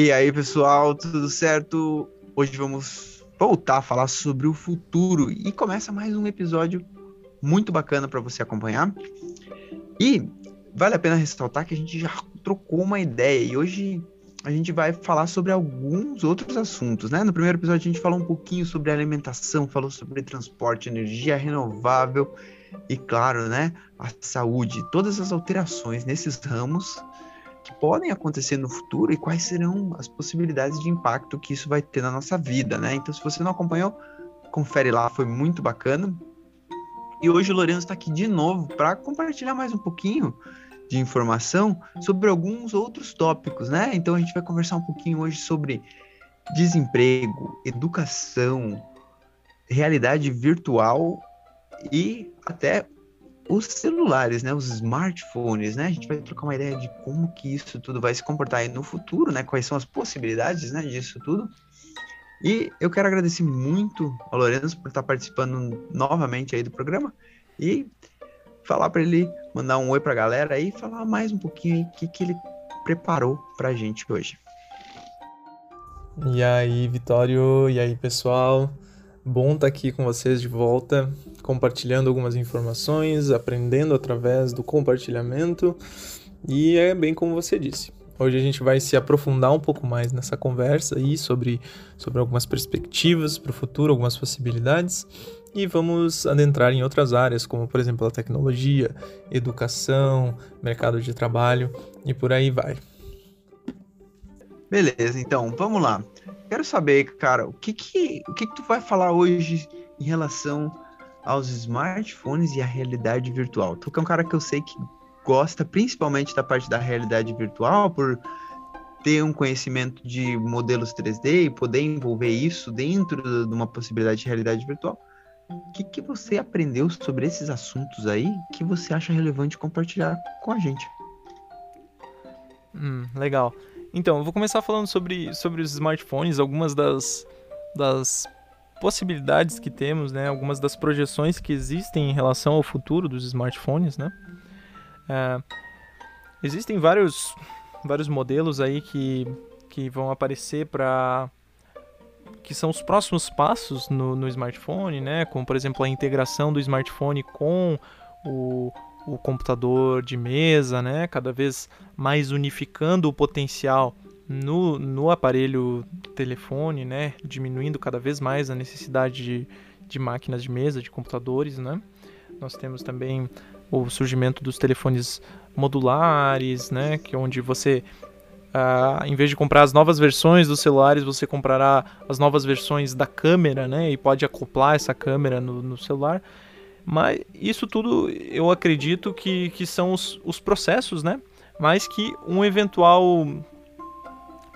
E aí, pessoal, tudo certo? Hoje vamos voltar a falar sobre o futuro e começa mais um episódio muito bacana para você acompanhar. E vale a pena ressaltar que a gente já trocou uma ideia e hoje a gente vai falar sobre alguns outros assuntos, né? No primeiro episódio a gente falou um pouquinho sobre alimentação, falou sobre transporte, energia renovável e, claro, né, a saúde, todas as alterações nesses ramos que podem acontecer no futuro e quais serão as possibilidades de impacto que isso vai ter na nossa vida, né? Então, se você não acompanhou, confere lá, foi muito bacana. E hoje o Lourenço está aqui de novo para compartilhar mais um pouquinho de informação sobre alguns outros tópicos, né? Então a gente vai conversar um pouquinho hoje sobre desemprego, educação, realidade virtual e até os celulares, né, os smartphones, né? A gente vai trocar uma ideia de como que isso tudo vai se comportar aí no futuro, né? Quais são as possibilidades, né, disso tudo. E eu quero agradecer muito ao Lourenço por estar participando novamente aí do programa e falar para ele mandar um oi para a galera aí e falar mais um pouquinho o que, que ele preparou para a gente hoje. E aí, Vitório, e aí, pessoal? Bom estar tá aqui com vocês de volta, compartilhando algumas informações, aprendendo através do compartilhamento. E é bem como você disse. Hoje a gente vai se aprofundar um pouco mais nessa conversa aí sobre, sobre algumas perspectivas para o futuro, algumas possibilidades. E vamos adentrar em outras áreas, como por exemplo a tecnologia, educação, mercado de trabalho e por aí vai. Beleza, então vamos lá. Quero saber, cara, o que que, o que que tu vai falar hoje em relação aos smartphones e a realidade virtual? Tu que é um cara que eu sei que gosta principalmente da parte da realidade virtual, por ter um conhecimento de modelos 3D e poder envolver isso dentro de uma possibilidade de realidade virtual. O que, que você aprendeu sobre esses assuntos aí que você acha relevante compartilhar com a gente? Hum, legal. Então, eu vou começar falando sobre, sobre os smartphones, algumas das, das possibilidades que temos, né? Algumas das projeções que existem em relação ao futuro dos smartphones, né? É, existem vários, vários modelos aí que, que vão aparecer para que são os próximos passos no, no smartphone, né? Como por exemplo a integração do smartphone com o, o computador de mesa, né? Cada vez mais unificando o potencial no, no aparelho telefone, né? Diminuindo cada vez mais a necessidade de, de máquinas de mesa, de computadores, né? Nós temos também o surgimento dos telefones modulares, né? Que é onde você Uh, em vez de comprar as novas versões dos celulares, você comprará as novas versões da câmera, né? E pode acoplar essa câmera no, no celular. Mas isso tudo eu acredito que, que são os, os processos, né? Mas que um eventual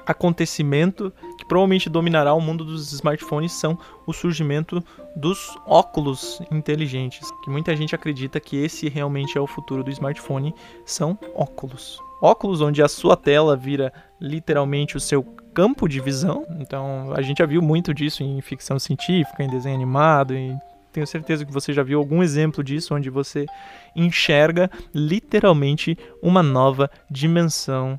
acontecimento que provavelmente dominará o mundo dos smartphones são o surgimento dos óculos inteligentes, que muita gente acredita que esse realmente é o futuro do smartphone, são óculos. Óculos onde a sua tela vira literalmente o seu campo de visão. Então, a gente já viu muito disso em ficção científica, em desenho animado, em tenho certeza que você já viu algum exemplo disso, onde você enxerga literalmente uma nova dimensão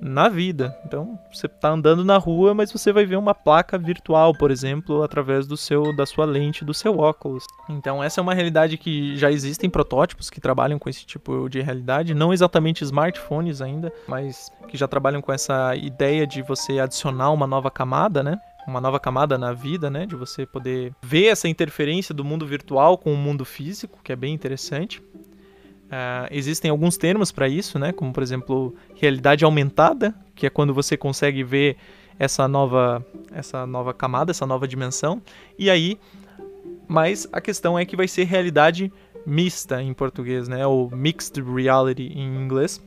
na vida. Então, você está andando na rua, mas você vai ver uma placa virtual, por exemplo, através do seu da sua lente, do seu óculos. Então, essa é uma realidade que já existem protótipos que trabalham com esse tipo de realidade, não exatamente smartphones ainda, mas que já trabalham com essa ideia de você adicionar uma nova camada, né? Uma nova camada na vida, né? De você poder ver essa interferência do mundo virtual com o mundo físico, que é bem interessante. Uh, existem alguns termos para isso, né? Como por exemplo realidade aumentada, que é quando você consegue ver essa nova, essa nova camada, essa nova dimensão. E aí, mas a questão é que vai ser realidade mista em português, né? Ou mixed reality em inglês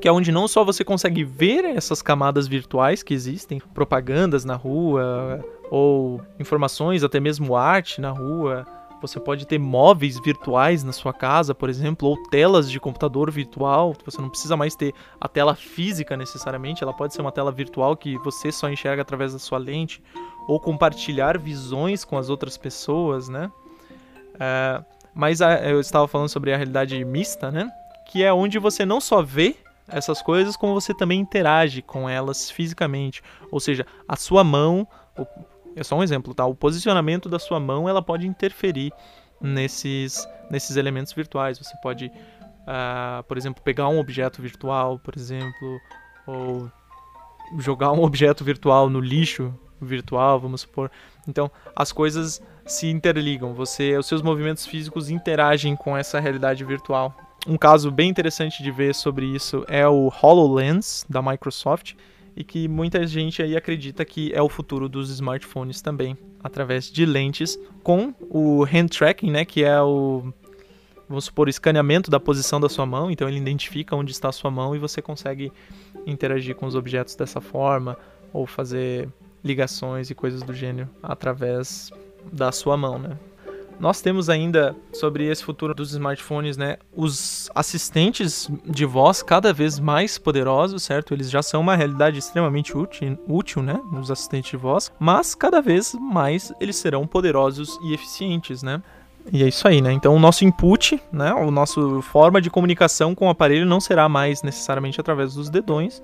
que é onde não só você consegue ver essas camadas virtuais que existem, propagandas na rua, ou informações, até mesmo arte na rua. Você pode ter móveis virtuais na sua casa, por exemplo, ou telas de computador virtual. Você não precisa mais ter a tela física necessariamente, ela pode ser uma tela virtual que você só enxerga através da sua lente, ou compartilhar visões com as outras pessoas, né? É, mas a, eu estava falando sobre a realidade mista, né? Que é onde você não só vê essas coisas, como você também interage com elas fisicamente. Ou seja, a sua mão, é só um exemplo, tá? O posicionamento da sua mão, ela pode interferir nesses, nesses elementos virtuais. Você pode, uh, por exemplo, pegar um objeto virtual, por exemplo, ou jogar um objeto virtual no lixo virtual, vamos supor. Então, as coisas se interligam. Você, os seus movimentos físicos interagem com essa realidade virtual. Um caso bem interessante de ver sobre isso é o HoloLens da Microsoft e que muita gente aí acredita que é o futuro dos smartphones também, através de lentes com o hand tracking, né, que é o vamos supor, o escaneamento da posição da sua mão, então ele identifica onde está a sua mão e você consegue interagir com os objetos dessa forma ou fazer ligações e coisas do gênero através da sua mão, né? Nós temos ainda sobre esse futuro dos smartphones, né, os assistentes de voz cada vez mais poderosos, certo? Eles já são uma realidade extremamente útil, útil, né, os assistentes de voz, mas cada vez mais eles serão poderosos e eficientes, né? E é isso aí, né? Então o nosso input, né, o nosso forma de comunicação com o aparelho não será mais necessariamente através dos dedões,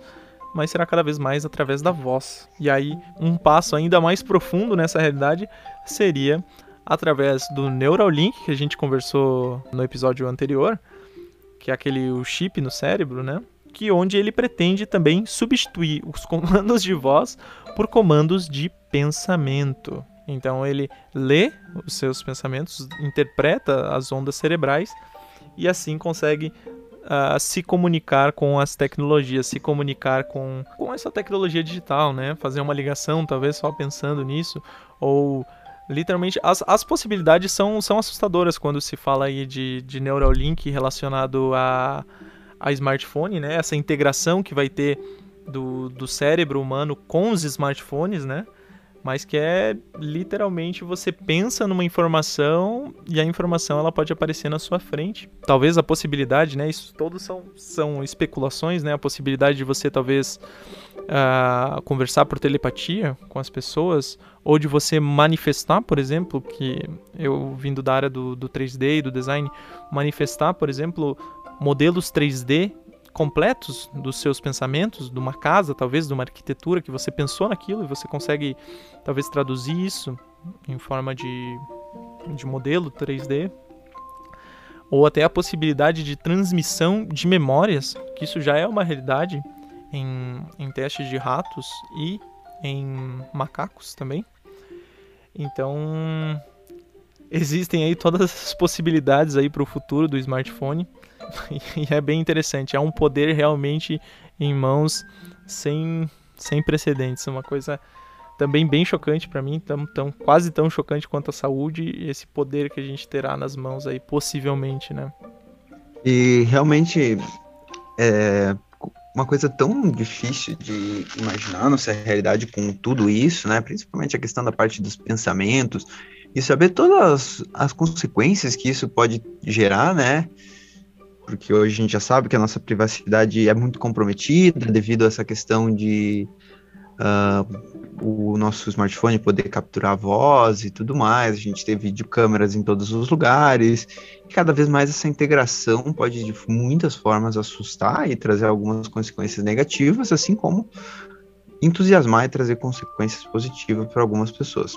mas será cada vez mais através da voz. E aí um passo ainda mais profundo nessa realidade seria através do Neuralink que a gente conversou no episódio anterior, que é aquele o chip no cérebro, né? Que onde ele pretende também substituir os comandos de voz por comandos de pensamento. Então ele lê os seus pensamentos, interpreta as ondas cerebrais e assim consegue uh, se comunicar com as tecnologias, se comunicar com, com essa tecnologia digital, né? Fazer uma ligação, talvez só pensando nisso, ou literalmente as, as possibilidades são, são assustadoras quando se fala aí de, de Neuralink relacionado a, a smartphone, né? Essa integração que vai ter do, do cérebro humano com os smartphones, né? mas que é literalmente você pensa numa informação e a informação ela pode aparecer na sua frente. Talvez a possibilidade, né? Isso todos são, são especulações, né? A possibilidade de você talvez uh, conversar por telepatia com as pessoas ou de você manifestar, por exemplo, que eu vindo da área do, do 3D e do design, manifestar, por exemplo, modelos 3D completos dos seus pensamentos, de uma casa, talvez, de uma arquitetura que você pensou naquilo e você consegue talvez traduzir isso em forma de, de modelo 3D. Ou até a possibilidade de transmissão de memórias, que isso já é uma realidade em, em testes de ratos e em macacos também. Então, existem aí todas as possibilidades aí para o futuro do smartphone. e é bem interessante. É um poder realmente em mãos sem, sem precedentes. Uma coisa também bem chocante para mim, tão, tão, quase tão chocante quanto a saúde e esse poder que a gente terá nas mãos aí, possivelmente, né? E realmente é uma coisa tão difícil de imaginar nossa realidade com tudo isso, né? Principalmente a questão da parte dos pensamentos e saber todas as consequências que isso pode gerar, né? porque hoje a gente já sabe que a nossa privacidade é muito comprometida devido a essa questão de uh, o nosso smartphone poder capturar a voz e tudo mais. A gente ter videocâmeras em todos os lugares. E cada vez mais essa integração pode, de muitas formas, assustar e trazer algumas consequências negativas, assim como entusiasmar e trazer consequências positivas para algumas pessoas.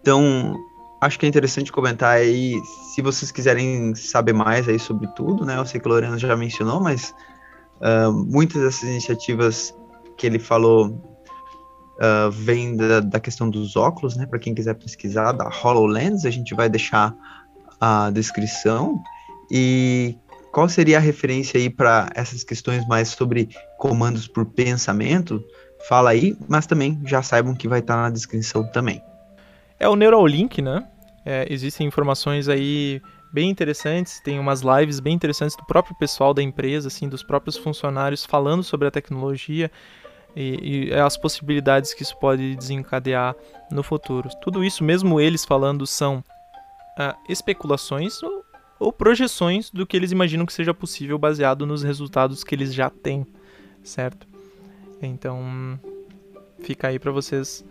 Então, acho que é interessante comentar aí, se vocês quiserem saber mais aí sobre tudo, né? Eu sei que o Lorena já mencionou, mas uh, muitas dessas iniciativas que ele falou uh, vêm da, da, questão dos óculos, né? Para quem quiser pesquisar, da HoloLens, a gente vai deixar a descrição. E qual seria a referência aí para essas questões mais sobre comandos por pensamento? Fala aí, mas também já saibam que vai estar na descrição também. É o Neuralink, né? É, existem informações aí bem interessantes, tem umas lives bem interessantes do próprio pessoal da empresa, assim, dos próprios funcionários falando sobre a tecnologia e, e as possibilidades que isso pode desencadear no futuro. Tudo isso, mesmo eles falando, são uh, especulações ou, ou projeções do que eles imaginam que seja possível baseado nos resultados que eles já têm, certo? Então, fica aí para vocês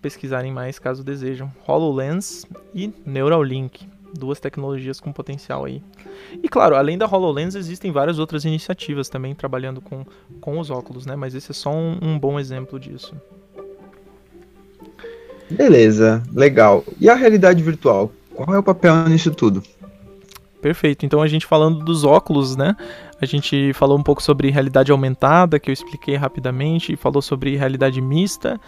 pesquisarem mais caso desejam. HoloLens e Neuralink. Duas tecnologias com potencial aí. E claro, além da HoloLens, existem várias outras iniciativas também trabalhando com, com os óculos, né? Mas esse é só um, um bom exemplo disso. Beleza, legal. E a realidade virtual? Qual é o papel nisso tudo? Perfeito. Então a gente falando dos óculos, né? A gente falou um pouco sobre realidade aumentada, que eu expliquei rapidamente, falou sobre realidade mista,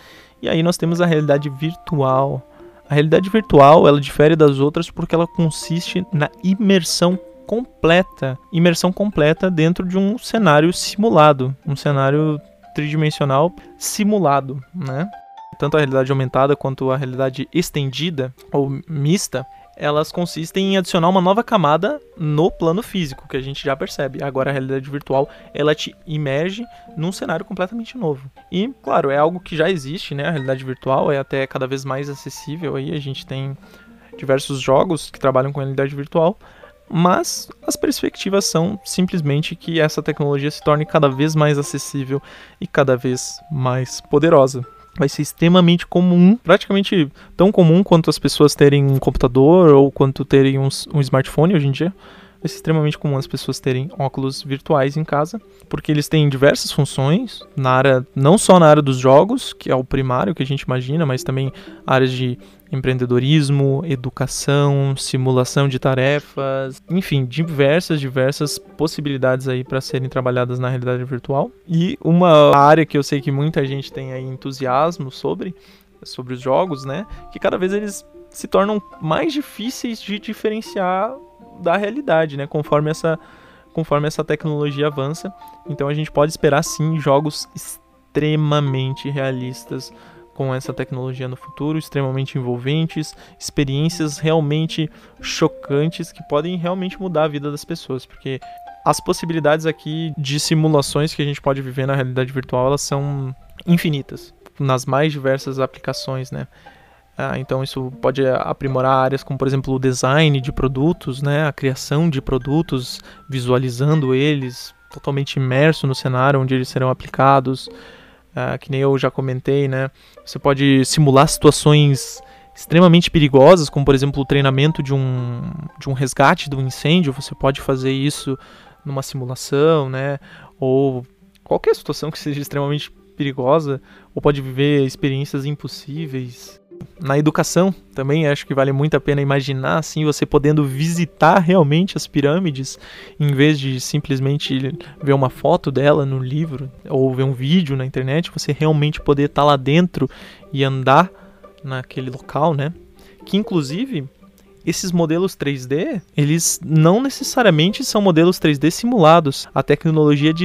e aí nós temos a realidade virtual. A realidade virtual, ela difere das outras porque ela consiste na imersão completa, imersão completa dentro de um cenário simulado, um cenário tridimensional simulado, né? Tanto a realidade aumentada quanto a realidade estendida ou mista, elas consistem em adicionar uma nova camada no plano físico, que a gente já percebe. Agora a realidade virtual, ela te imerge num cenário completamente novo. E, claro, é algo que já existe, né? A realidade virtual é até cada vez mais acessível aí, a gente tem diversos jogos que trabalham com realidade virtual, mas as perspectivas são simplesmente que essa tecnologia se torne cada vez mais acessível e cada vez mais poderosa vai ser extremamente comum, praticamente tão comum quanto as pessoas terem um computador ou quanto terem um, um smartphone hoje em dia. Ser extremamente comum as pessoas terem óculos virtuais em casa, porque eles têm diversas funções na área, não só na área dos jogos, que é o primário que a gente imagina, mas também áreas de empreendedorismo, educação, simulação de tarefas, enfim, diversas, diversas possibilidades aí para serem trabalhadas na realidade virtual. E uma área que eu sei que muita gente tem aí entusiasmo sobre, sobre os jogos, né, que cada vez eles se tornam mais difíceis de diferenciar da realidade, né, conforme essa conforme essa tecnologia avança. Então a gente pode esperar sim jogos extremamente realistas com essa tecnologia no futuro, extremamente envolventes, experiências realmente chocantes que podem realmente mudar a vida das pessoas, porque as possibilidades aqui de simulações que a gente pode viver na realidade virtual, elas são infinitas, nas mais diversas aplicações, né? Ah, então isso pode aprimorar áreas como, por exemplo, o design de produtos, né? a criação de produtos, visualizando eles, totalmente imerso no cenário onde eles serão aplicados. Uh, que nem eu já comentei, né? Você pode simular situações extremamente perigosas, como por exemplo o treinamento de um, de um resgate de um incêndio. Você pode fazer isso numa simulação, né? Ou qualquer situação que seja extremamente perigosa, ou pode viver experiências impossíveis na educação também acho que vale muito a pena imaginar assim você podendo visitar realmente as pirâmides em vez de simplesmente ver uma foto dela no livro ou ver um vídeo na internet, você realmente poder estar tá lá dentro e andar naquele local, né? Que inclusive esses modelos 3D, eles não necessariamente são modelos 3D simulados. A tecnologia de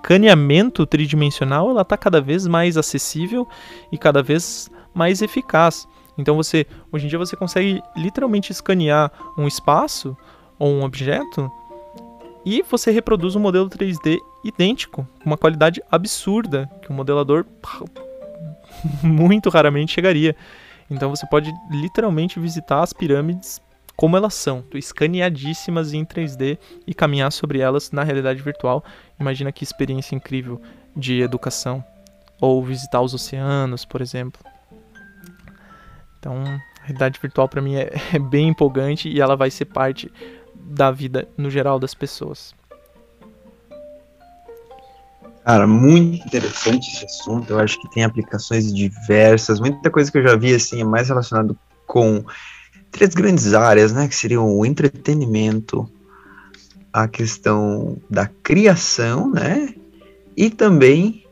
escaneamento tridimensional, ela está cada vez mais acessível e cada vez mais eficaz. Então você, hoje em dia você consegue literalmente escanear um espaço ou um objeto e você reproduz um modelo 3D idêntico, com uma qualidade absurda que o modelador muito raramente chegaria. Então você pode literalmente visitar as pirâmides como elas são, escaneadíssimas em 3D e caminhar sobre elas na realidade virtual. Imagina que experiência incrível de educação ou visitar os oceanos, por exemplo. Então, a realidade virtual para mim é, é bem empolgante e ela vai ser parte da vida no geral das pessoas. Cara, muito interessante esse assunto. Eu acho que tem aplicações diversas. Muita coisa que eu já vi assim é mais relacionado com três grandes áreas, né? Que seriam o entretenimento, a questão da criação, né? E também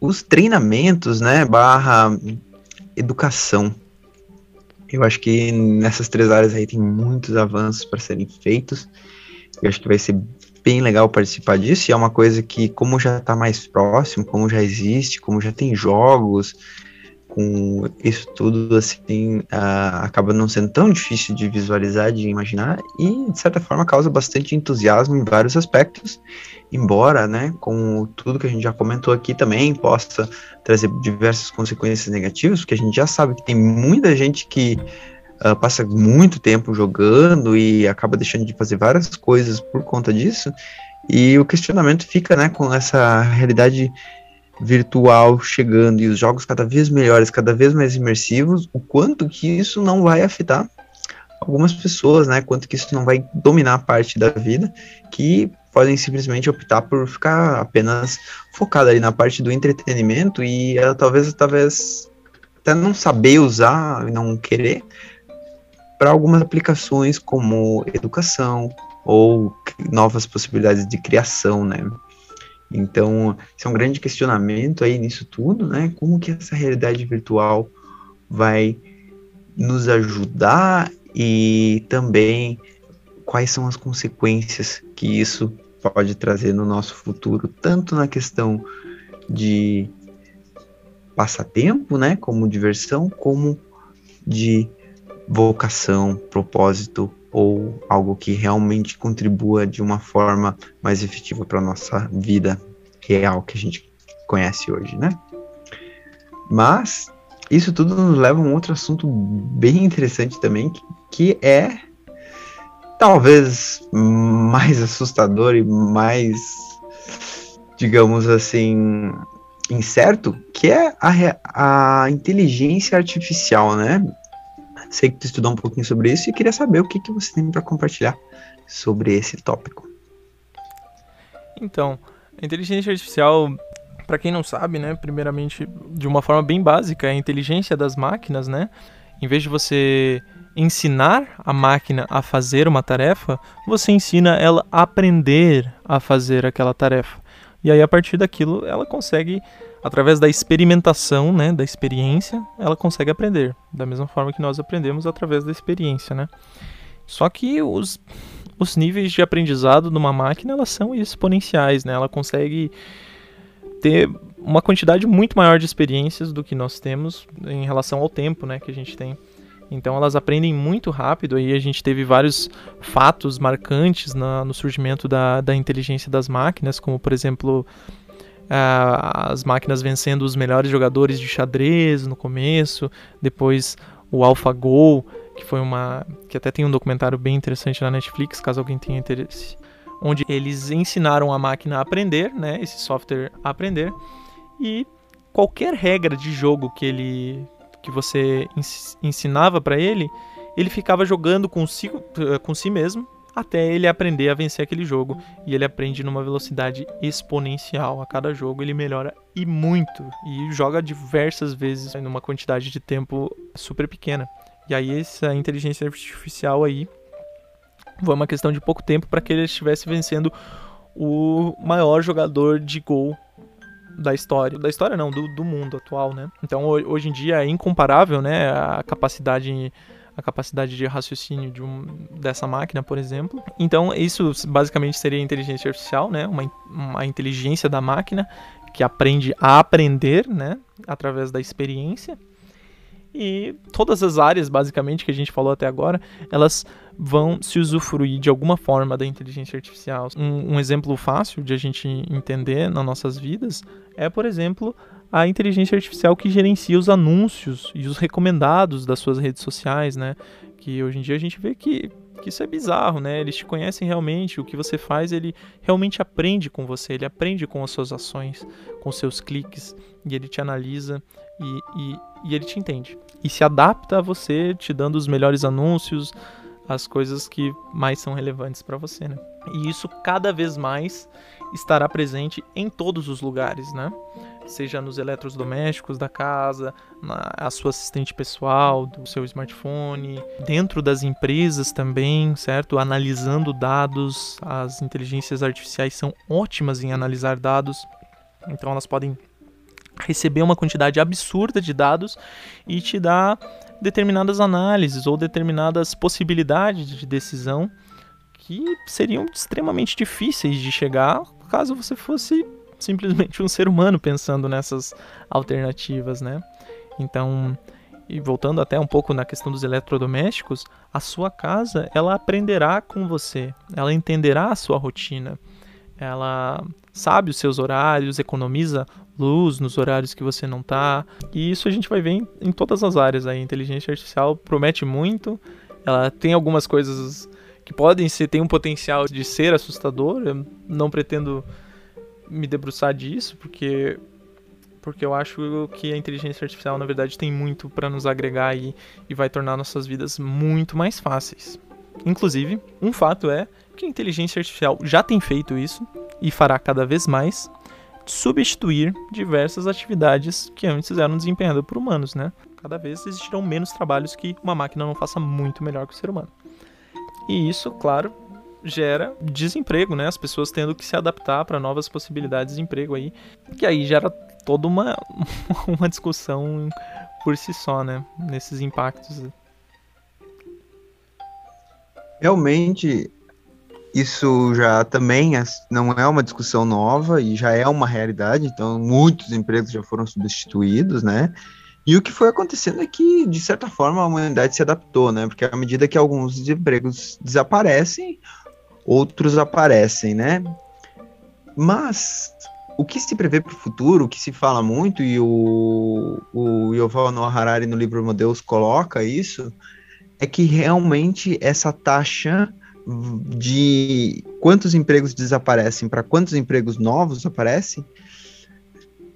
os treinamentos, né? Barra educação. Eu acho que nessas três áreas aí tem muitos avanços para serem feitos. Eu acho que vai ser bem legal participar disso. E é uma coisa que, como já está mais próximo, como já existe, como já tem jogos, com isso tudo, assim, uh, acaba não sendo tão difícil de visualizar, de imaginar, e de certa forma causa bastante entusiasmo em vários aspectos, embora, né, com tudo que a gente já comentou aqui também, possa trazer diversas consequências negativas, porque a gente já sabe que tem muita gente que uh, passa muito tempo jogando e acaba deixando de fazer várias coisas por conta disso, e o questionamento fica, né, com essa realidade virtual chegando e os jogos cada vez melhores, cada vez mais imersivos, o quanto que isso não vai afetar algumas pessoas, né? Quanto que isso não vai dominar parte da vida, que podem simplesmente optar por ficar apenas focado ali na parte do entretenimento e ela talvez, talvez até não saber usar e não querer para algumas aplicações como educação ou novas possibilidades de criação, né? Então, isso é um grande questionamento aí nisso tudo, né? Como que essa realidade virtual vai nos ajudar e também quais são as consequências que isso pode trazer no nosso futuro, tanto na questão de passatempo, né, como diversão, como de vocação, propósito ou algo que realmente contribua de uma forma mais efetiva para nossa vida real que a gente conhece hoje, né? Mas isso tudo nos leva a um outro assunto bem interessante também, que, que é talvez mais assustador e mais, digamos assim, incerto, que é a, a inteligência artificial, né? Sei que tu estudou um pouquinho sobre isso e queria saber o que, que você tem para compartilhar sobre esse tópico. Então, inteligência artificial, para quem não sabe, né, primeiramente, de uma forma bem básica, é a inteligência das máquinas, né? Em vez de você ensinar a máquina a fazer uma tarefa, você ensina ela a aprender a fazer aquela tarefa. E aí a partir daquilo ela consegue através da experimentação, né, da experiência, ela consegue aprender, da mesma forma que nós aprendemos através da experiência, né? Só que os, os níveis de aprendizado de uma máquina, elas são exponenciais, né? Ela consegue ter uma quantidade muito maior de experiências do que nós temos em relação ao tempo, né, que a gente tem. Então elas aprendem muito rápido. Aí a gente teve vários fatos marcantes na, no surgimento da, da inteligência das máquinas, como por exemplo uh, as máquinas vencendo os melhores jogadores de xadrez no começo, depois o AlphaGo, que foi uma que até tem um documentário bem interessante na Netflix, caso alguém tenha interesse, onde eles ensinaram a máquina a aprender, né, esse software a aprender e qualquer regra de jogo que ele que você ensinava para ele, ele ficava jogando consigo, eh, com si mesmo até ele aprender a vencer aquele jogo. E ele aprende numa velocidade exponencial. A cada jogo ele melhora e muito. E joga diversas vezes numa quantidade de tempo super pequena. E aí essa inteligência artificial aí foi uma questão de pouco tempo para que ele estivesse vencendo o maior jogador de gol da história. Da história não, do, do mundo atual, né? Então hoje em dia é incomparável, né? A capacidade a capacidade de raciocínio de um, dessa máquina, por exemplo. Então, isso basicamente seria inteligência artificial, né? Uma, uma inteligência da máquina que aprende a aprender, né? Através da experiência. E todas as áreas, basicamente, que a gente falou até agora, elas vão se usufruir de alguma forma da inteligência artificial. Um, um exemplo fácil de a gente entender nas nossas vidas é, por exemplo, a inteligência artificial que gerencia os anúncios e os recomendados das suas redes sociais, né? Que hoje em dia a gente vê que, que isso é bizarro, né? Eles te conhecem realmente, o que você faz, ele realmente aprende com você, ele aprende com as suas ações, com seus cliques, e ele te analisa e, e, e ele te entende. E se adapta a você, te dando os melhores anúncios, as coisas que mais são relevantes para você, né? E isso cada vez mais estará presente em todos os lugares, né? Seja nos eletrodomésticos da casa, na a sua assistente pessoal, do seu smartphone, dentro das empresas também, certo? Analisando dados, as inteligências artificiais são ótimas em analisar dados, então elas podem receber uma quantidade absurda de dados e te dar determinadas análises ou determinadas possibilidades de decisão que seriam extremamente difíceis de chegar caso você fosse simplesmente um ser humano pensando nessas alternativas, né? Então, e voltando até um pouco na questão dos eletrodomésticos, a sua casa, ela aprenderá com você, ela entenderá a sua rotina, ela sabe os seus horários, economiza luz nos horários que você não tá. E isso a gente vai ver em, em todas as áreas. A inteligência artificial promete muito. Ela tem algumas coisas que podem ser, tem um potencial de ser assustador. Eu não pretendo me debruçar disso, porque porque eu acho que a inteligência artificial, na verdade, tem muito para nos agregar e, e vai tornar nossas vidas muito mais fáceis. Inclusive, um fato é que a inteligência artificial já tem feito isso e fará cada vez mais substituir diversas atividades que antes eram desempenhadas por humanos, né? Cada vez existirão menos trabalhos que uma máquina não faça muito melhor que o ser humano. E isso, claro, gera desemprego, né? As pessoas tendo que se adaptar para novas possibilidades de emprego aí, que aí gera toda uma, uma discussão por si só, né? Nesses impactos. Realmente, isso já também não é uma discussão nova e já é uma realidade, então muitos empregos já foram substituídos, né? E o que foi acontecendo é que, de certa forma, a humanidade se adaptou, né? Porque à medida que alguns empregos desaparecem, outros aparecem, né? Mas o que se prevê para o futuro, o que se fala muito, e o, o Yuval Noah Harari no livro Modeus coloca isso, é que realmente essa taxa de quantos empregos desaparecem para quantos empregos novos aparecem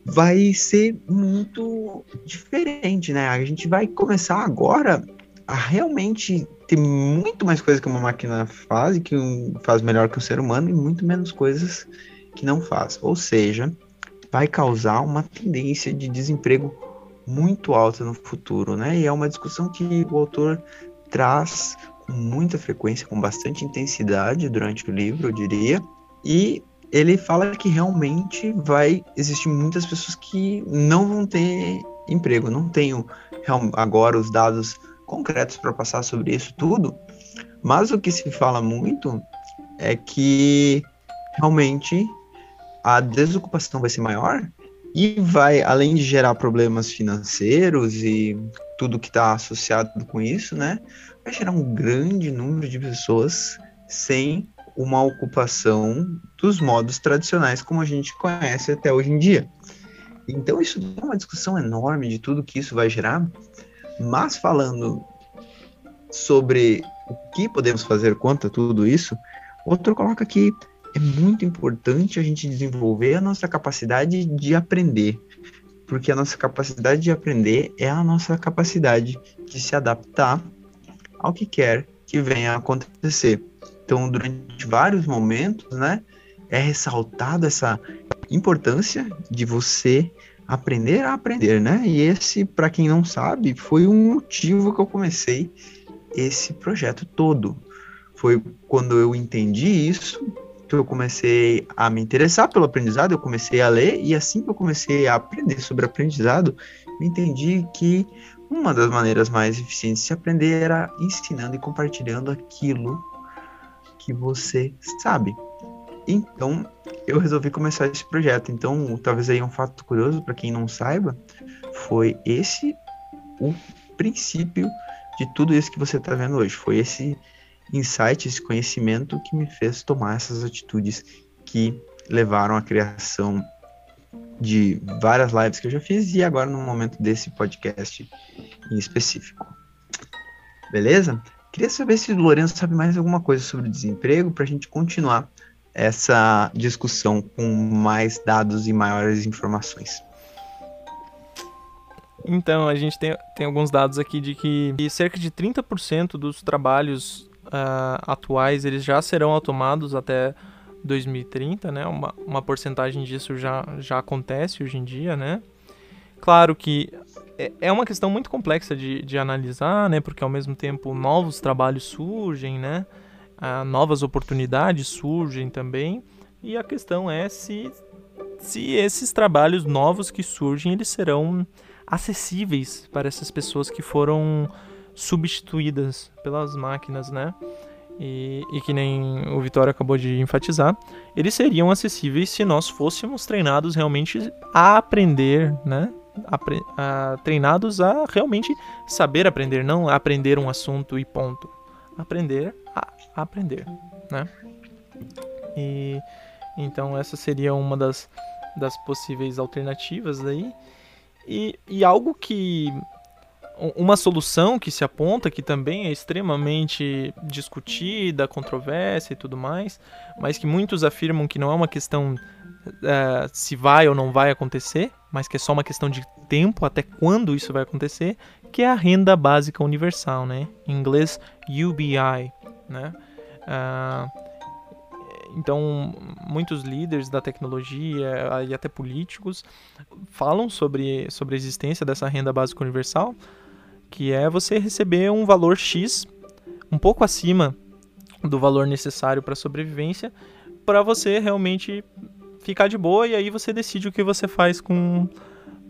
vai ser muito diferente, né? A gente vai começar agora a realmente ter muito mais coisas que uma máquina faz e que faz melhor que o ser humano e muito menos coisas que não faz. Ou seja, vai causar uma tendência de desemprego muito alta no futuro, né? E é uma discussão que o autor traz com muita frequência, com bastante intensidade durante o livro, eu diria. E ele fala que realmente vai existir muitas pessoas que não vão ter emprego. Não tenho agora os dados concretos para passar sobre isso tudo, mas o que se fala muito é que realmente a desocupação vai ser maior e vai, além de gerar problemas financeiros e tudo que está associado com isso, né, vai gerar um grande número de pessoas sem uma ocupação dos modos tradicionais como a gente conhece até hoje em dia. Então isso é uma discussão enorme de tudo que isso vai gerar, mas falando sobre o que podemos fazer contra tudo isso, o autor coloca que é muito importante a gente desenvolver a nossa capacidade de aprender, porque a nossa capacidade de aprender é a nossa capacidade de se adaptar ao que quer que venha a acontecer. Então, durante vários momentos, né, é ressaltado essa importância de você aprender a aprender, né? E esse, para quem não sabe, foi um motivo que eu comecei esse projeto todo. Foi quando eu entendi isso que eu comecei a me interessar pelo aprendizado, eu comecei a ler e assim que eu comecei a aprender sobre aprendizado, eu entendi que uma das maneiras mais eficientes de se aprender era ensinando e compartilhando aquilo que você sabe. Então, eu resolvi começar esse projeto. Então, talvez aí um fato curioso para quem não saiba, foi esse o princípio de tudo isso que você está vendo hoje. Foi esse insight, esse conhecimento que me fez tomar essas atitudes que levaram à criação de várias lives que eu já fiz e agora no momento desse podcast em específico. Beleza? Queria saber se o Lourenço sabe mais alguma coisa sobre desemprego para a gente continuar essa discussão com mais dados e maiores informações. Então, a gente tem, tem alguns dados aqui de que cerca de 30% dos trabalhos uh, atuais eles já serão automados até 2030, né? Uma, uma porcentagem disso já, já acontece hoje em dia, né? Claro que é, é uma questão muito complexa de, de analisar, né? Porque ao mesmo tempo novos trabalhos surgem, né? Uh, novas oportunidades surgem também. E a questão é se, se esses trabalhos novos que surgem, eles serão acessíveis para essas pessoas que foram substituídas pelas máquinas, né? E, e, que nem o Vitória acabou de enfatizar, eles seriam acessíveis se nós fôssemos treinados realmente a aprender, né? Apre a, treinados a realmente saber aprender, não aprender um assunto e ponto. Aprender a aprender, né? E então essa seria uma das, das possíveis alternativas aí. E, e algo que uma solução que se aponta, que também é extremamente discutida, controvérsia e tudo mais, mas que muitos afirmam que não é uma questão uh, se vai ou não vai acontecer, mas que é só uma questão de tempo até quando isso vai acontecer, que é a renda básica universal, né? Em inglês UBI, né? Uh, então, muitos líderes da tecnologia e até políticos falam sobre, sobre a existência dessa renda básica universal, que é você receber um valor X um pouco acima do valor necessário para sobrevivência, para você realmente ficar de boa e aí você decide o que você faz com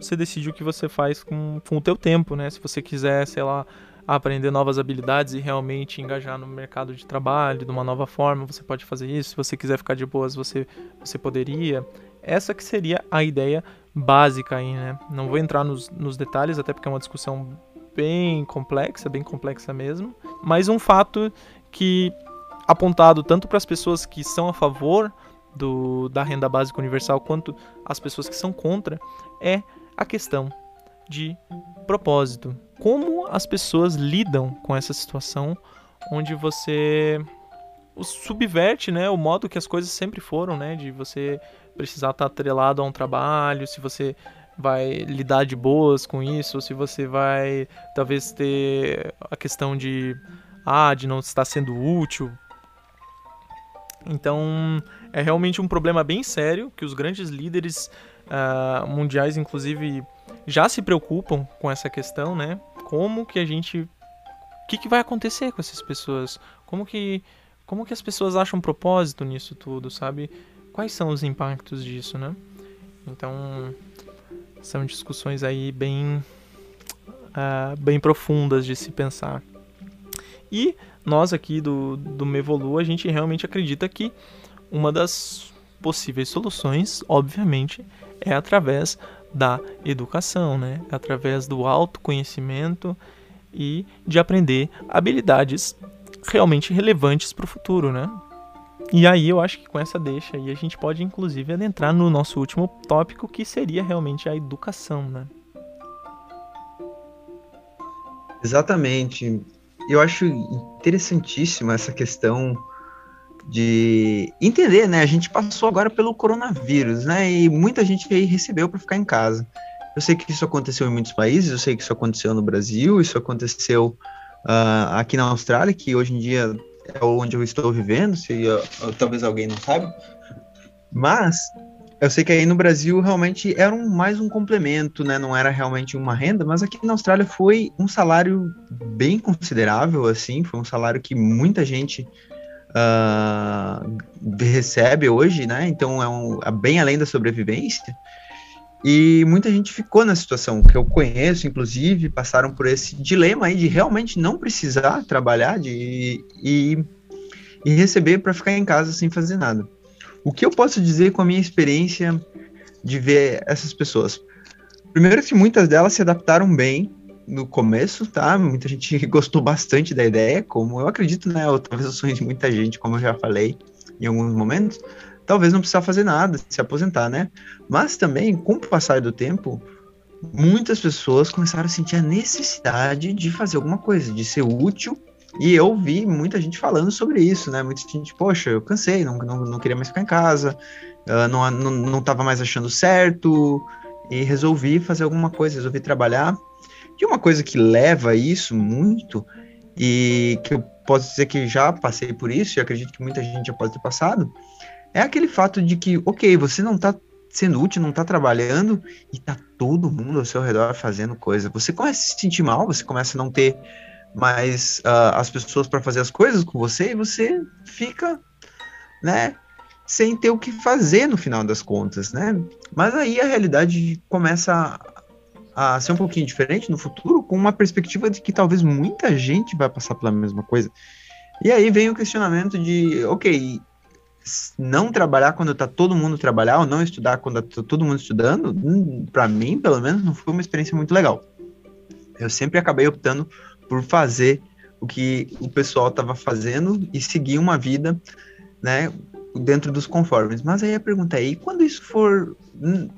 você decide o que você faz com, com o teu tempo, né? Se você quiser, sei lá, aprender novas habilidades e realmente engajar no mercado de trabalho de uma nova forma, você pode fazer isso. Se você quiser ficar de boas, você, você poderia. Essa que seria a ideia básica aí, né? Não vou entrar nos, nos detalhes, até porque é uma discussão bem complexa, bem complexa mesmo. Mas um fato que apontado tanto para as pessoas que são a favor do, da renda básica universal quanto as pessoas que são contra é a questão de propósito. Como as pessoas lidam com essa situação onde você subverte, né, o modo que as coisas sempre foram, né, de você precisar estar atrelado a um trabalho, se você vai lidar de boas com isso, se você vai talvez ter a questão de ah, de não estar sendo útil. Então, é realmente um problema bem sério que os grandes líderes uh, mundiais, inclusive, já se preocupam com essa questão, né? Como que a gente. O que, que vai acontecer com essas pessoas? Como que, como que as pessoas acham propósito nisso tudo, sabe? Quais são os impactos disso, né? Então, são discussões aí bem, uh, bem profundas de se pensar. E nós aqui do, do Mevolu, a gente realmente acredita que uma das possíveis soluções, obviamente, é através da educação, né? Através do autoconhecimento e de aprender habilidades realmente relevantes para o futuro, né? E aí eu acho que com essa deixa aí a gente pode inclusive adentrar no nosso último tópico que seria realmente a educação, né? Exatamente. Eu acho interessantíssima essa questão de entender, né? A gente passou agora pelo coronavírus, né? E muita gente aí recebeu para ficar em casa. Eu sei que isso aconteceu em muitos países, eu sei que isso aconteceu no Brasil, isso aconteceu uh, aqui na Austrália, que hoje em dia é onde eu estou vivendo, se uh, talvez alguém não saiba. Mas eu sei que aí no Brasil realmente era um, mais um complemento, né? Não era realmente uma renda, mas aqui na Austrália foi um salário bem considerável, assim, foi um salário que muita gente uh, recebe hoje, né? Então é, um, é bem além da sobrevivência. E muita gente ficou na situação que eu conheço, inclusive, passaram por esse dilema aí de realmente não precisar trabalhar de, e, e receber para ficar em casa sem fazer nada. O que eu posso dizer com a minha experiência de ver essas pessoas? Primeiro que muitas delas se adaptaram bem no começo, tá? Muita gente gostou bastante da ideia, como eu acredito, né? Ou talvez o sonho de muita gente, como eu já falei em alguns momentos. Talvez não precisar fazer nada, se aposentar, né? Mas também, com o passar do tempo, muitas pessoas começaram a sentir a necessidade de fazer alguma coisa, de ser útil. E eu vi muita gente falando sobre isso, né? Muita gente, poxa, eu cansei, não, não, não queria mais ficar em casa, uh, não, não, não tava mais achando certo, e resolvi fazer alguma coisa, resolvi trabalhar. E uma coisa que leva a isso muito, e que eu posso dizer que já passei por isso, e acredito que muita gente já pode ter passado, é aquele fato de que, ok, você não está sendo útil, não está trabalhando, e tá todo mundo ao seu redor fazendo coisa. Você começa a se sentir mal, você começa a não ter mais uh, as pessoas para fazer as coisas com você, e você fica, né, sem ter o que fazer no final das contas, né? Mas aí a realidade começa a ser um pouquinho diferente no futuro, com uma perspectiva de que talvez muita gente vai passar pela mesma coisa. E aí vem o questionamento de, ok, não trabalhar quando tá todo mundo trabalhar, ou não estudar quando tá todo mundo estudando, hum, para mim, pelo menos, não foi uma experiência muito legal. Eu sempre acabei optando por fazer o que o pessoal estava fazendo e seguir uma vida, né, dentro dos conformes. Mas aí a pergunta é, e quando isso for hum,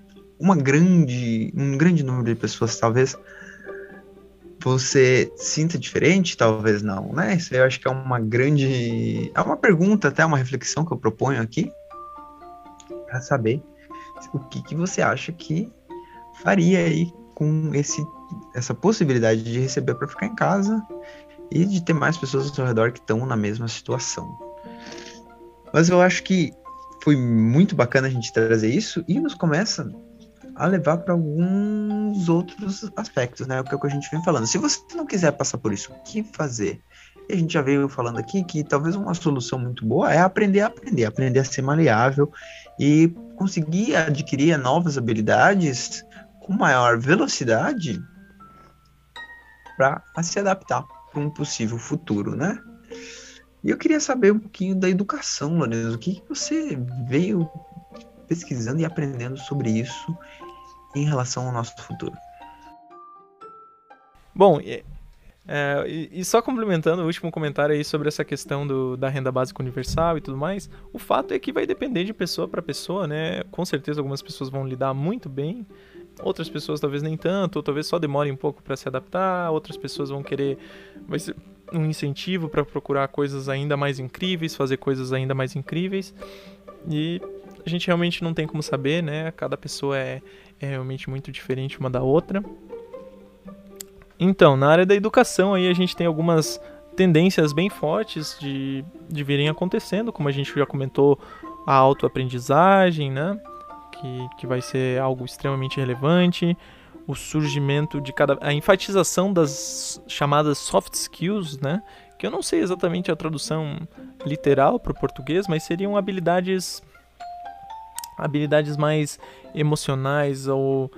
uma grande, um grande número de pessoas, talvez você sinta diferente, talvez não, né? Isso eu acho que é uma grande, é uma pergunta, até uma reflexão que eu proponho aqui para saber o que, que você acha que faria aí com esse, essa possibilidade de receber para ficar em casa e de ter mais pessoas ao seu redor que estão na mesma situação. Mas eu acho que foi muito bacana a gente trazer isso e nos começa a levar para alguns outros aspectos, né? O que, é o que a gente vem falando. Se você não quiser passar por isso, o que fazer? E a gente já veio falando aqui que talvez uma solução muito boa é aprender a aprender, aprender a ser maleável e conseguir adquirir novas habilidades com maior velocidade para se adaptar para um possível futuro, né? E eu queria saber um pouquinho da educação, Lorenzo. O que, que você veio pesquisando e aprendendo sobre isso em relação ao nosso futuro? Bom, é, e, e, só complementando o último comentário aí sobre essa questão do, da renda básica universal e tudo mais, o fato é que vai depender de pessoa para pessoa, né? Com certeza algumas pessoas vão lidar muito bem, outras pessoas talvez nem tanto, ou talvez só demorem um pouco para se adaptar, outras pessoas vão querer. Vai ser um incentivo para procurar coisas ainda mais incríveis, fazer coisas ainda mais incríveis. E a gente realmente não tem como saber, né? Cada pessoa é, é realmente muito diferente uma da outra. Então, na área da educação aí a gente tem algumas tendências bem fortes de, de virem acontecendo, como a gente já comentou, a autoaprendizagem, né? Que, que vai ser algo extremamente relevante o surgimento de cada a enfatização das chamadas soft skills, né? Que eu não sei exatamente a tradução literal para o português, mas seriam habilidades habilidades mais emocionais ou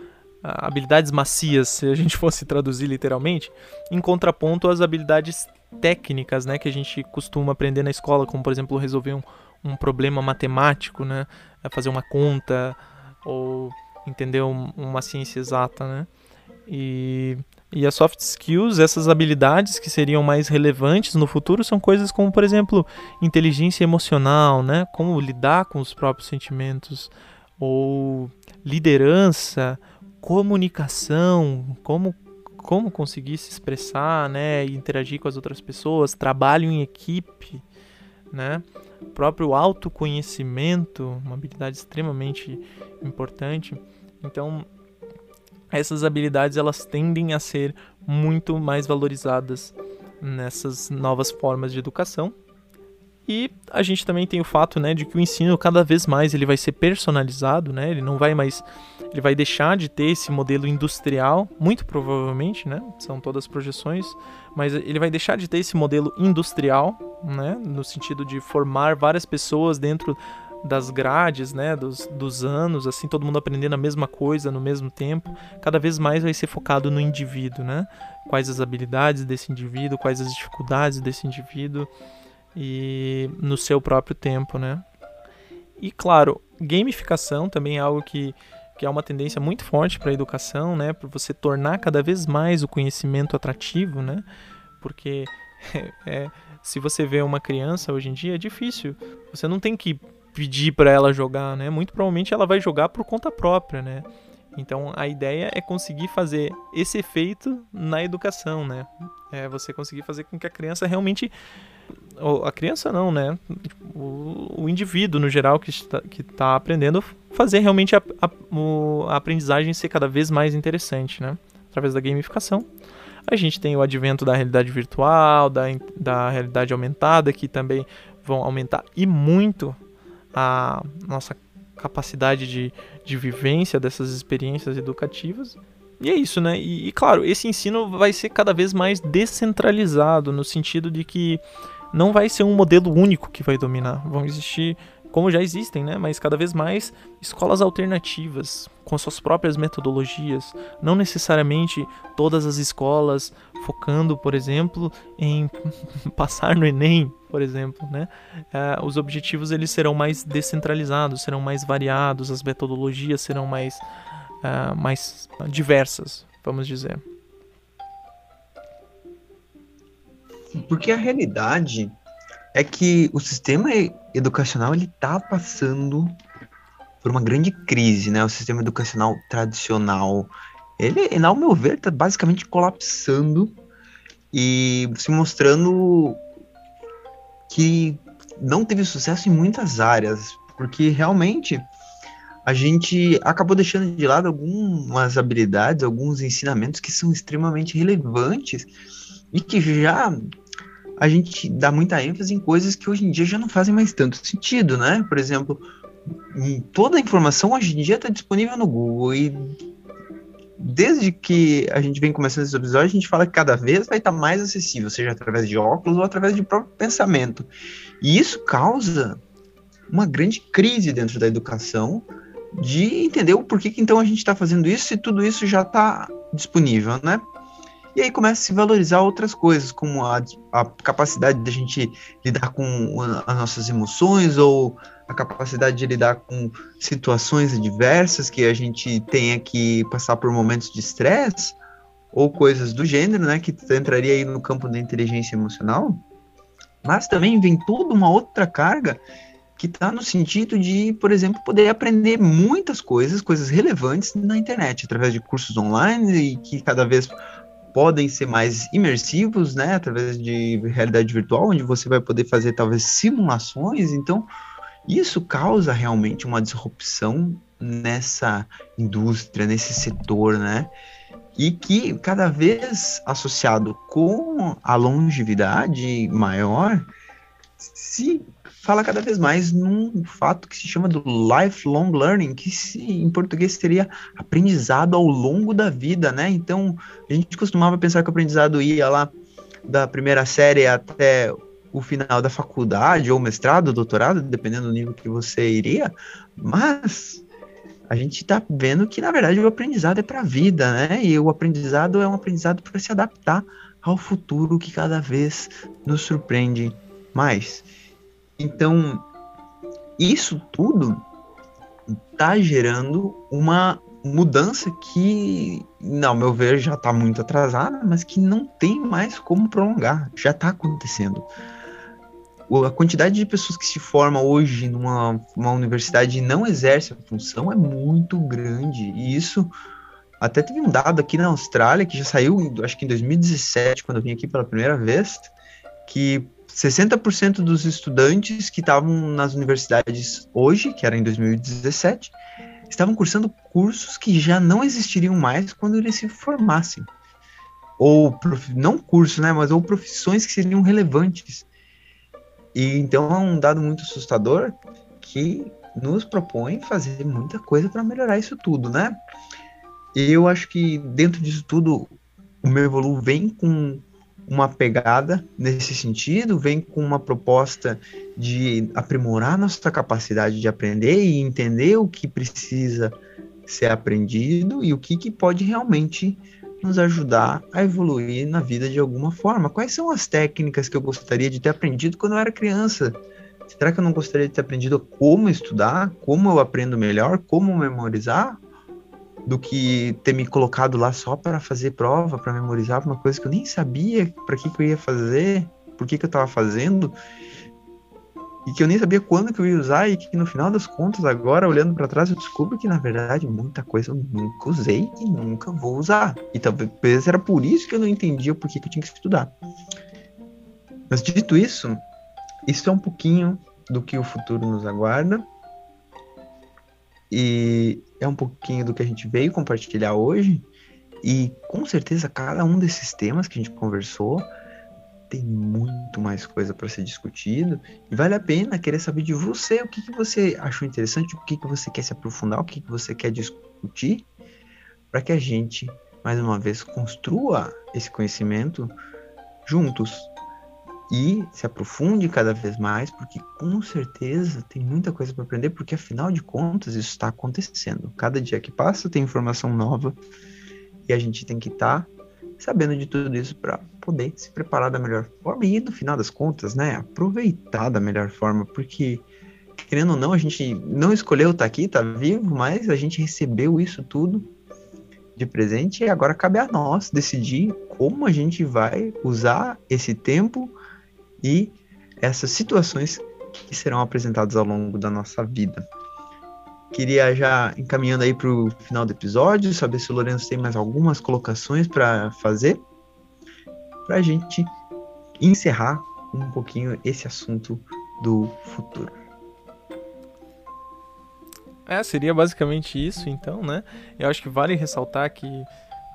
ah, habilidades macias, se a gente fosse traduzir literalmente, em contraponto às habilidades técnicas, né, que a gente costuma aprender na escola, como por exemplo resolver um, um problema matemático, né, fazer uma conta ou entender uma ciência exata, né? E, e as soft skills, essas habilidades que seriam mais relevantes no futuro, são coisas como, por exemplo, inteligência emocional, né? Como lidar com os próprios sentimentos, ou liderança, comunicação, como como conseguir se expressar, né, e interagir com as outras pessoas, trabalho em equipe, né? O próprio autoconhecimento, uma habilidade extremamente importante. Então, essas habilidades elas tendem a ser muito mais valorizadas nessas novas formas de educação. E a gente também tem o fato, né, de que o ensino cada vez mais ele vai ser personalizado, né? Ele não vai mais ele vai deixar de ter esse modelo industrial, muito provavelmente, né? São todas projeções, mas ele vai deixar de ter esse modelo industrial, né, no sentido de formar várias pessoas dentro das grades, né, dos, dos anos, assim, todo mundo aprendendo a mesma coisa no mesmo tempo, cada vez mais vai ser focado no indivíduo, né? Quais as habilidades desse indivíduo, quais as dificuldades desse indivíduo e no seu próprio tempo, né? E claro, gamificação também é algo que, que é uma tendência muito forte para a educação, né? Para você tornar cada vez mais o conhecimento atrativo, né? Porque é, se você vê uma criança hoje em dia é difícil. Você não tem que pedir para ela jogar, né? Muito provavelmente ela vai jogar por conta própria, né? Então a ideia é conseguir fazer esse efeito na educação, né? É você conseguir fazer com que a criança realmente. A criança não, né? O, o indivíduo no geral que está, que está aprendendo fazer realmente a, a, a aprendizagem ser cada vez mais interessante, né? Através da gamificação. A gente tem o advento da realidade virtual, da, da realidade aumentada, que também vão aumentar e muito a nossa capacidade de, de vivência dessas experiências educativas. E é isso, né? E, e, claro, esse ensino vai ser cada vez mais descentralizado, no sentido de que não vai ser um modelo único que vai dominar. Vão existir como já existem, né? Mas cada vez mais escolas alternativas com suas próprias metodologias, não necessariamente todas as escolas focando, por exemplo, em passar no Enem, por exemplo, né? Uh, os objetivos eles serão mais descentralizados, serão mais variados, as metodologias serão mais uh, mais diversas, vamos dizer. Porque a realidade é que o sistema educacional ele está passando por uma grande crise, né? O sistema educacional tradicional, ele, ao meu ver, está basicamente colapsando e se mostrando que não teve sucesso em muitas áreas, porque realmente a gente acabou deixando de lado algumas habilidades, alguns ensinamentos que são extremamente relevantes e que já a gente dá muita ênfase em coisas que hoje em dia já não fazem mais tanto sentido, né? Por exemplo, toda a informação hoje em dia está disponível no Google e desde que a gente vem começando esse episódio, a gente fala que cada vez vai estar mais acessível, seja através de óculos ou através de próprio pensamento. E isso causa uma grande crise dentro da educação de entender o porquê que então a gente está fazendo isso se tudo isso já está disponível, né? E aí começa a se valorizar outras coisas, como a, a capacidade de a gente lidar com as nossas emoções ou a capacidade de lidar com situações adversas que a gente tenha que passar por momentos de estresse ou coisas do gênero, né, que entraria aí no campo da inteligência emocional. Mas também vem toda uma outra carga que está no sentido de, por exemplo, poder aprender muitas coisas, coisas relevantes na internet, através de cursos online e que cada vez podem ser mais imersivos, né, através de realidade virtual, onde você vai poder fazer talvez simulações. Então, isso causa realmente uma disrupção nessa indústria, nesse setor, né? E que cada vez associado com a longevidade maior, se fala cada vez mais num fato que se chama do lifelong learning, que se, em português seria aprendizado ao longo da vida, né? Então, a gente costumava pensar que o aprendizado ia lá da primeira série até o final da faculdade, ou mestrado, doutorado, dependendo do nível que você iria, mas a gente está vendo que, na verdade, o aprendizado é para a vida, né? E o aprendizado é um aprendizado para se adaptar ao futuro que cada vez nos surpreende mais. Então, isso tudo está gerando uma mudança que, não, meu ver, já está muito atrasada, mas que não tem mais como prolongar. Já está acontecendo. A quantidade de pessoas que se formam hoje numa universidade e não exerce a função é muito grande. E isso até teve um dado aqui na Austrália que já saiu, acho que em 2017, quando eu vim aqui pela primeira vez, que 60% dos estudantes que estavam nas universidades hoje, que era em 2017, estavam cursando cursos que já não existiriam mais quando eles se formassem. Ou, não cursos, né, mas ou profissões que seriam relevantes. E então é um dado muito assustador que nos propõe fazer muita coisa para melhorar isso tudo, né? E eu acho que dentro disso tudo, o meu Evolu vem com uma pegada nesse sentido, vem com uma proposta de aprimorar nossa capacidade de aprender e entender o que precisa ser aprendido e o que, que pode realmente nos ajudar a evoluir na vida de alguma forma. Quais são as técnicas que eu gostaria de ter aprendido quando eu era criança? Será que eu não gostaria de ter aprendido como estudar, como eu aprendo melhor, como memorizar? Do que ter me colocado lá só para fazer prova, para memorizar uma coisa que eu nem sabia para que, que eu ia fazer, por que, que eu estava fazendo, e que eu nem sabia quando que eu ia usar, e que no final das contas, agora olhando para trás, eu descubro que na verdade muita coisa eu nunca usei e nunca vou usar. E talvez era por isso que eu não entendia por que, que eu tinha que estudar. Mas dito isso, isso é um pouquinho do que o futuro nos aguarda. E é um pouquinho do que a gente veio compartilhar hoje. E com certeza cada um desses temas que a gente conversou tem muito mais coisa para ser discutido e vale a pena querer saber de você o que, que você achou interessante, o que, que você quer se aprofundar, o que, que você quer discutir, para que a gente, mais uma vez, construa esse conhecimento juntos e se aprofunde cada vez mais, porque com certeza tem muita coisa para aprender, porque afinal de contas isso está acontecendo. Cada dia que passa tem informação nova e a gente tem que estar tá sabendo de tudo isso para poder se preparar da melhor forma e no final das contas, né, aproveitar da melhor forma, porque querendo ou não, a gente não escolheu estar tá aqui, tá vivo, mas a gente recebeu isso tudo de presente e agora cabe a nós decidir como a gente vai usar esse tempo e essas situações que serão apresentadas ao longo da nossa vida. Queria já encaminhando aí para o final do episódio, saber se o Lourenço tem mais algumas colocações para fazer, para a gente encerrar um pouquinho esse assunto do futuro. É, seria basicamente isso, então, né? Eu acho que vale ressaltar que,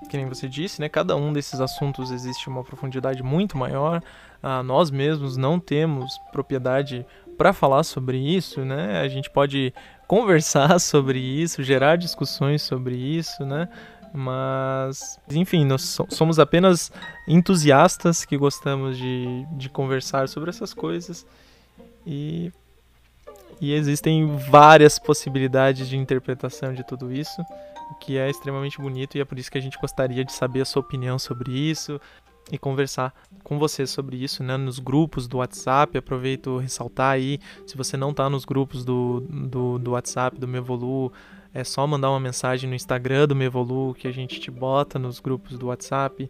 que nem você disse, né? Cada um desses assuntos existe uma profundidade muito maior. Ah, nós mesmos não temos propriedade para falar sobre isso, né? A gente pode conversar sobre isso, gerar discussões sobre isso, né? Mas, enfim, nós somos apenas entusiastas que gostamos de, de conversar sobre essas coisas. E e existem várias possibilidades de interpretação de tudo isso, o que é extremamente bonito e é por isso que a gente gostaria de saber a sua opinião sobre isso e conversar com você sobre isso, né, nos grupos do WhatsApp. Aproveito ressaltar aí, se você não está nos grupos do, do, do WhatsApp do Mevolu, é só mandar uma mensagem no Instagram do Mevolu que a gente te bota nos grupos do WhatsApp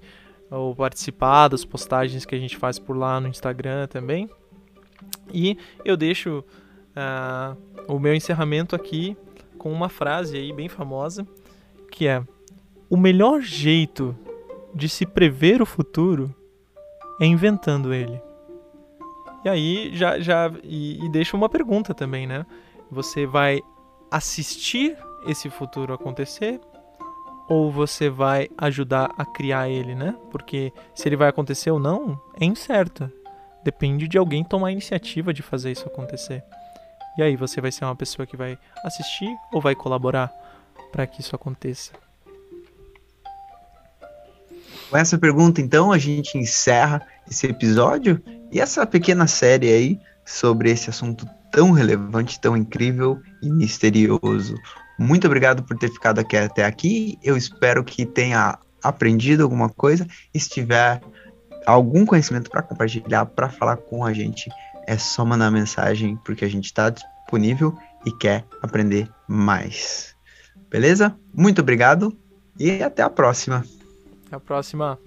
ou participar das postagens que a gente faz por lá no Instagram também. E eu deixo uh, o meu encerramento aqui com uma frase aí bem famosa, que é: O melhor jeito de se prever o futuro é inventando ele. E aí já já e, e deixa uma pergunta também, né? Você vai assistir esse futuro acontecer ou você vai ajudar a criar ele, né? Porque se ele vai acontecer ou não é incerto. Depende de alguém tomar a iniciativa de fazer isso acontecer. E aí, você vai ser uma pessoa que vai assistir ou vai colaborar para que isso aconteça? Com essa pergunta, então, a gente encerra esse episódio e essa pequena série aí sobre esse assunto tão relevante, tão incrível e misterioso. Muito obrigado por ter ficado aqui até aqui. Eu espero que tenha aprendido alguma coisa. Se tiver algum conhecimento para compartilhar, para falar com a gente, é só mandar mensagem, porque a gente está disponível e quer aprender mais. Beleza? Muito obrigado e até a próxima. Até a próxima.